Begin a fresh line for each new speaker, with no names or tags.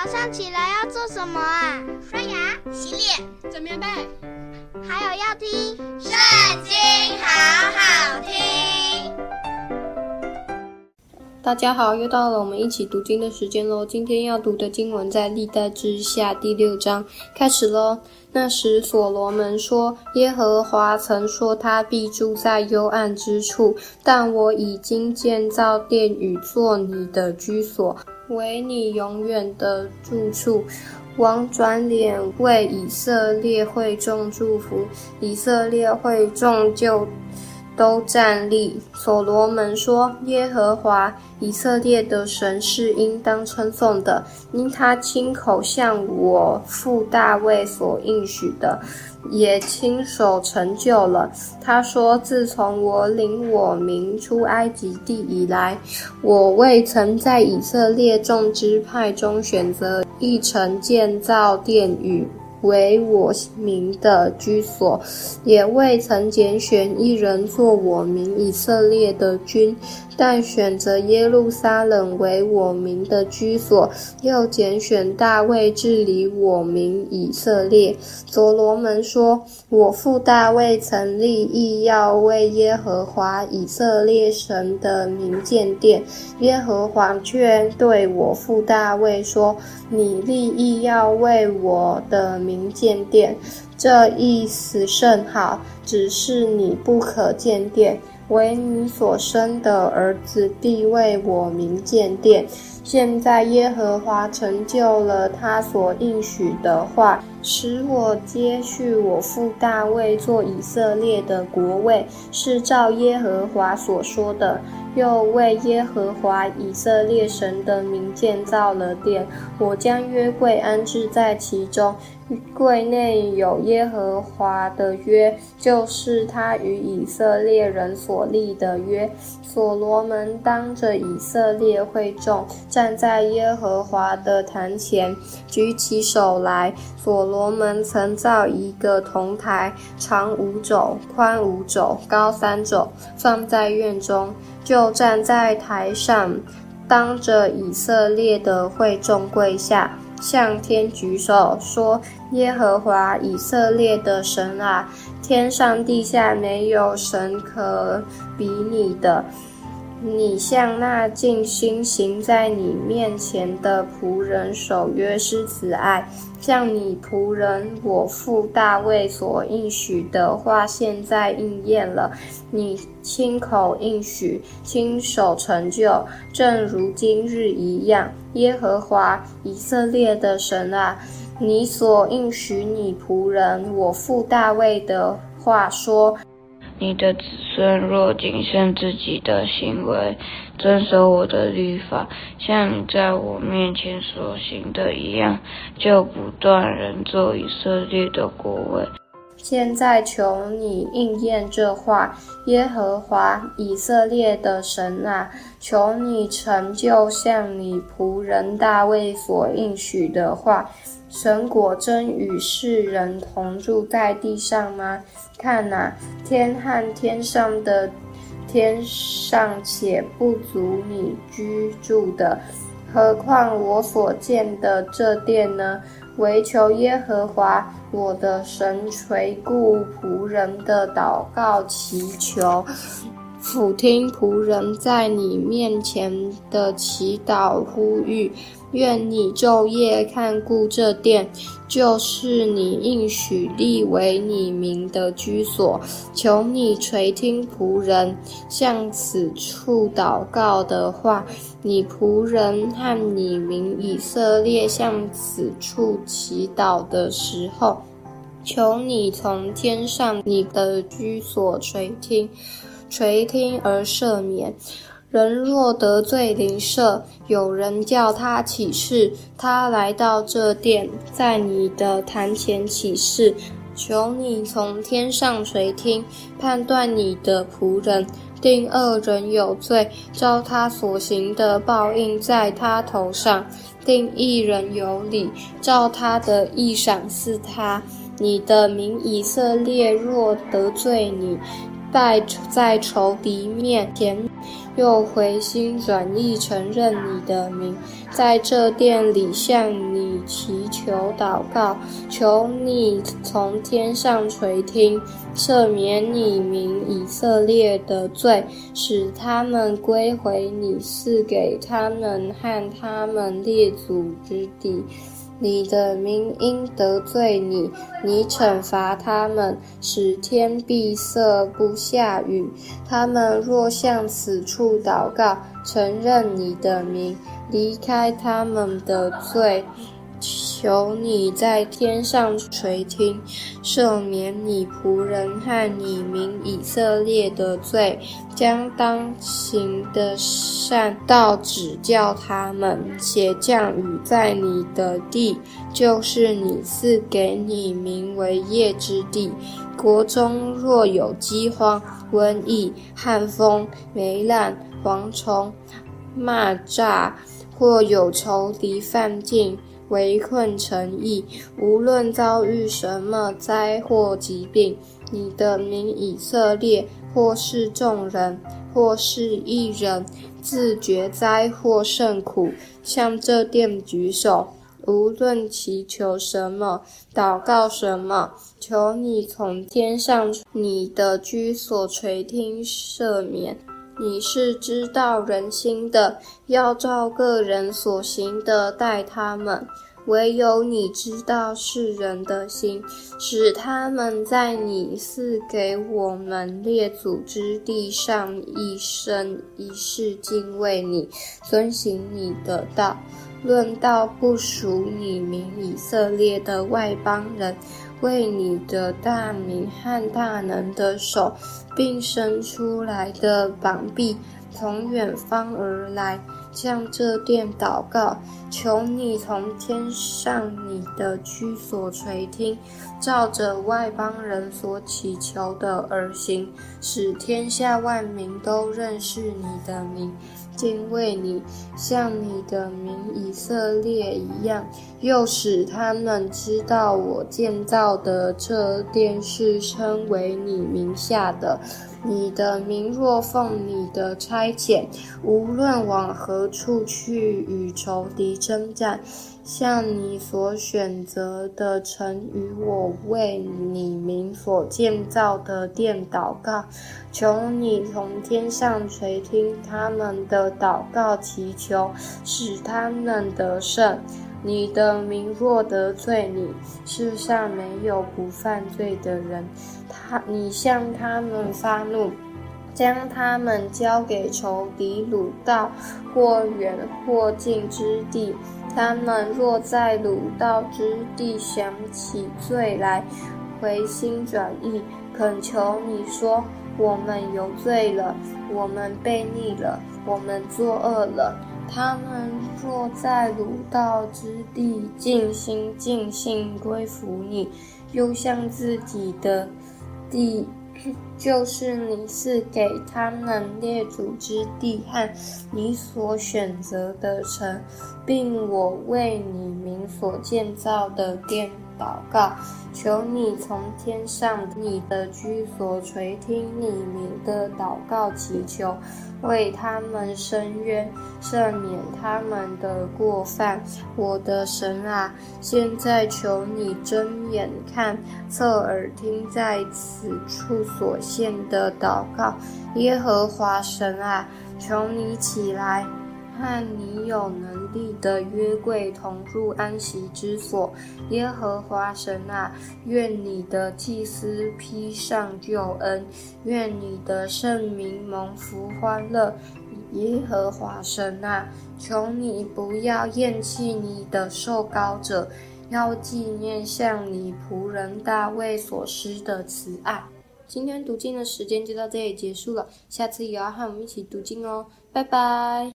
早上起来要做什么啊？
刷牙、洗脸、
整棉被，
还有要听《
圣经》，好好听。
大家好，又到了我们一起读经的时间喽。今天要读的经文在历代之下第六章，开始喽。那时所罗门说：“耶和华曾说他必住在幽暗之处，但我已经建造殿宇做你的居所。”为你永远的住处。王转脸为以色列会众祝福，以色列会众就都站立。所罗门说：“耶和华以色列的神是应当称颂的，因他亲口向我父大卫所应许的。”也亲手成就了。他说：“自从我领我民出埃及地以来，我未曾在以色列众支派中选择一城建造殿宇。”为我民的居所，也未曾拣选一人做我民以色列的君，但选择耶路撒冷为我民的居所，又拣选大卫治理我民以色列。所罗门说：“我父大卫曾立意要为耶和华以色列神的名建殿，耶和华却对我父大卫说：你立意要为我的。”名建殿，这意思甚好，只是你不可建殿，唯你所生的儿子必为我名建殿。现在耶和华成就了他所应许的话，使我接续我父大卫做以色列的国位，是照耶和华所说的。又为耶和华以色列神的名建造了殿，我将约柜安置在其中。柜内有耶和华的约，就是他与以色列人所立的约。所罗门当着以色列会众，站在耶和华的坛前，举起手来。所罗门曾造一个铜台，长五肘，宽五肘，高三肘，放在院中。就站在台上，当着以色列的会众跪下，向天举手说：“耶和华以色列的神啊，天上地下没有神可比你的。”你向那尽心行在你面前的仆人守约是慈爱，像你仆人我父大卫所应许的话，现在应验了。你亲口应许，亲手成就，正如今日一样。耶和华以色列的神啊，你所应许你仆人我父大卫的话说。
你的子孙若谨慎自己的行为，遵守我的律法，像你在我面前所行的一样，就不断人做以色列的国位。
现在求你应验这话，耶和华以色列的神啊，求你成就像你仆人大卫所应许的话。神果真与世人同住在地上吗？看哪，天和天上的天尚且不足你居住的，何况我所建的这殿呢？唯求耶和华我的神垂顾仆人的祷告祈求。俯听仆人在你面前的祈祷呼吁，愿你昼夜看顾这殿，就是你应许立为你名的居所。求你垂听仆人向此处祷告的话，你仆人和你民以色列向此处祈祷的时候，求你从天上你的居所垂听。垂听而赦免。人若得罪邻舍，有人叫他起誓，他来到这殿，在你的坛前起誓，求你从天上垂听，判断你的仆人，定恶人有罪，照他所行的报应在他头上；定义人有理，照他的意赏赐他。你的民以色列若得罪你，败在仇敌面前，又回心转意承认你的名，在这殿里向你祈求祷告，求你从天上垂听，赦免你民以色列的罪，使他们归回你赐给他们和他们列祖之地。你的名因得罪你，你惩罚他们，使天闭塞不下雨。他们若向此处祷告，承认你的名，离开他们的罪。求你在天上垂听，赦免你仆人和你民以色列的罪，将当行的善道指教他们，且降雨在你的地，就是你赐给你民为业之地。国中若有饥荒、瘟疫、旱风、霉烂、蝗虫、蚂蚱，或有仇敌犯境。围困城邑，无论遭遇什么灾祸疾病，你的民以色列，或是众人，或是一人，自觉灾祸甚苦，向这殿举手，无论祈求什么，祷告什么，求你从天上你的居所垂听赦免。你是知道人心的，要照个人所行的待他们。唯有你知道世人的心，使他们在你赐给我们列祖之地上一生一世敬畏你，遵行你的道。论到不属你名以色列的外邦人，为你的大名和大能的手，并伸出来的膀臂，从远方而来。向这殿祷告，求你从天上你的居所垂听，照着外邦人所祈求的而行，使天下万民都认识你的名，敬畏你，像你的名以色列一样，又使他们知道我建造的这殿是称为你名下的。你的名若奉你的差遣，无论往何处去与仇敌争战，向你所选择的城与我为你民所建造的殿祷告，求你从天上垂听他们的祷告祈求，使他们得胜。你的名若得罪你，世上没有不犯罪的人。他，你向他们发怒，将他们交给仇敌掳到或远或近之地。他们若在掳到之地想起罪来，回心转意，恳求你说：我们有罪了，我们悖逆了，我们作恶了。他们若在鲁道之地尽心尽性归服你，又向自己的地，就是你是给他们列祖之地和你所选择的城，并我为你民所建造的殿。祷告，求你从天上你的居所垂听你民的祷告祈求。为他们伸冤，赦免他们的过犯。我的神啊，现在求你睁眼看，侧耳听，在此处所献的祷告。耶和华神啊，求你起来。和你有能力的约柜同入安息之所，耶和华神啊，愿你的祭司披上救恩，愿你的圣名蒙福欢乐。耶和华神啊，求你不要厌弃你的受膏者，要纪念向你仆人大卫所施的慈爱。今天读经的时间就到这里结束了，下次也要和我们一起读经哦，拜拜。